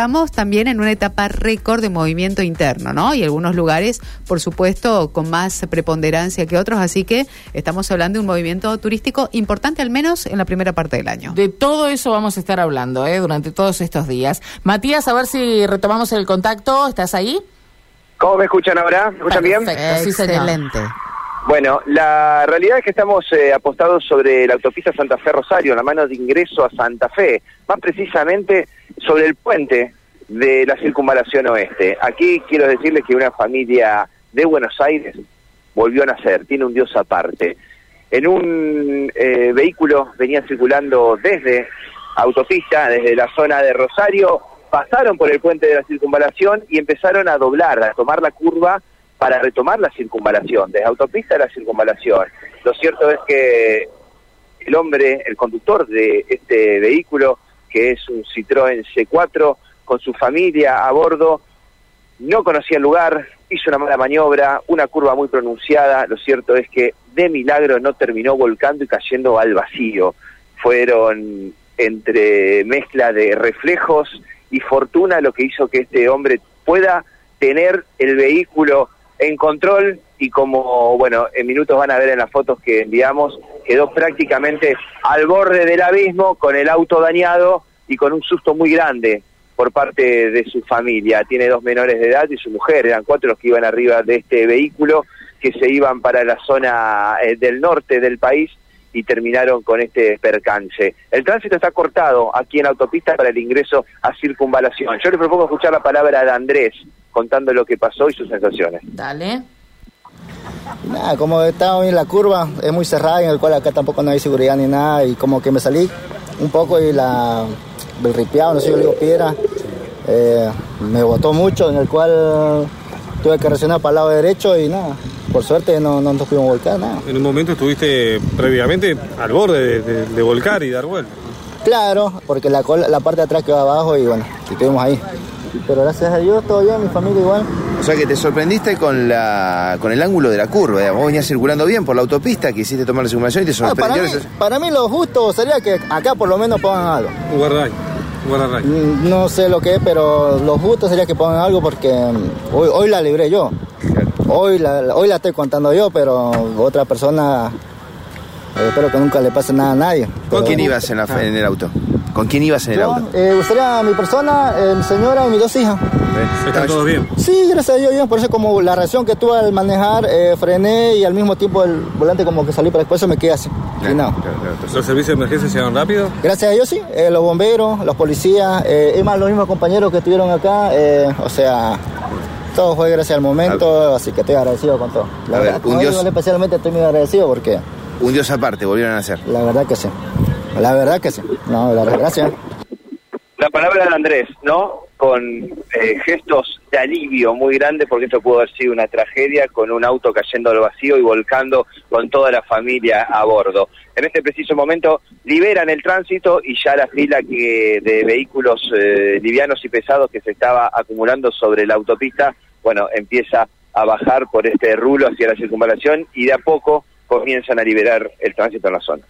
Estamos también en una etapa récord de movimiento interno, ¿no? Y algunos lugares, por supuesto, con más preponderancia que otros, así que estamos hablando de un movimiento turístico importante, al menos en la primera parte del año. De todo eso vamos a estar hablando, ¿eh? Durante todos estos días. Matías, a ver si retomamos el contacto. ¿Estás ahí? ¿Cómo me escuchan ahora? ¿Me escuchan bien? sí, Excelente. Bueno, la realidad es que estamos eh, apostados sobre la autopista Santa Fe Rosario, la mano de ingreso a Santa Fe, más precisamente sobre el puente de la circunvalación oeste. Aquí quiero decirles que una familia de Buenos Aires volvió a nacer, tiene un Dios aparte. En un eh, vehículo venía circulando desde autopista, desde la zona de Rosario, pasaron por el puente de la circunvalación y empezaron a doblar, a tomar la curva para retomar la circunvalación, desde autopista a la circunvalación. Lo cierto es que el hombre, el conductor de este vehículo, que es un Citroën C4, con su familia a bordo, no conocía el lugar, hizo una mala maniobra, una curva muy pronunciada, lo cierto es que de milagro no terminó volcando y cayendo al vacío. Fueron entre mezcla de reflejos y fortuna lo que hizo que este hombre pueda tener el vehículo en control y como, bueno, en minutos van a ver en las fotos que enviamos, quedó prácticamente al borde del abismo con el auto dañado y con un susto muy grande por parte de su familia. Tiene dos menores de edad y su mujer, eran cuatro los que iban arriba de este vehículo, que se iban para la zona eh, del norte del país y terminaron con este percance. El tránsito está cortado aquí en autopista para el ingreso a circunvalación. Yo le propongo escuchar la palabra de Andrés, contando lo que pasó y sus sensaciones. Dale. Nada, como estaba en la curva, es muy cerrada, en el cual acá tampoco no hay seguridad ni nada, y como que me salí un poco y la, el ripiado, no sé, yo le digo piedra, eh, me botó mucho, en el cual tuve que reaccionar para el lado derecho y nada, por suerte no, no nos pudimos volcar, nada. En un momento estuviste previamente al borde de, volcar y dar vuelta. Claro, porque la, la parte de atrás quedó abajo y bueno, estuvimos ahí. Pero gracias a Dios todo bien, mi familia igual. O sea que te sorprendiste con la con el ángulo de la curva. Vos venías circulando bien por la autopista, quisiste tomar la simulación y te ah, sorprendió. para, mí, lo justo sería que acá por lo menos pongan algo. Un guardaray. Mm, no sé lo que es, pero lo justo sería que pongan algo porque mm, hoy, hoy la libré yo. Hoy la, hoy la estoy contando yo, pero otra persona eh, espero que nunca le pase nada a nadie. ¿Con quién ibas en, en el auto? ¿Con quién ibas en el auto? Eh, sería mi persona, eh, mi señora y mis dos hijas. ¿Está todo bien? Sí, gracias a Dios bien. Por eso como la reacción que tuve al manejar, eh, frené y al mismo tiempo el volante como que salí para después, me quedé así. ¿Los servicios de emergencia llegaron rápido? Gracias a Dios sí. Eh, los bomberos, los policías, y más los mismos compañeros que estuvieron acá. o sea, todo fue gracias al momento, así que estoy agradecido con todo. La verdad, un Dios... especialmente estoy muy agradecido porque... Un Dios aparte, volvieron a nacer. La verdad que sí. La verdad que sí. No, la verdad, gracias. La palabra de Andrés, ¿no? Con eh, gestos de alivio muy grande, porque esto pudo haber sido una tragedia con un auto cayendo al vacío y volcando con toda la familia a bordo. En este preciso momento liberan el tránsito y ya la fila que de vehículos eh, livianos y pesados que se estaba acumulando sobre la autopista, bueno, empieza a bajar por este rulo hacia la circunvalación y de a poco comienzan a liberar el tránsito en la zona.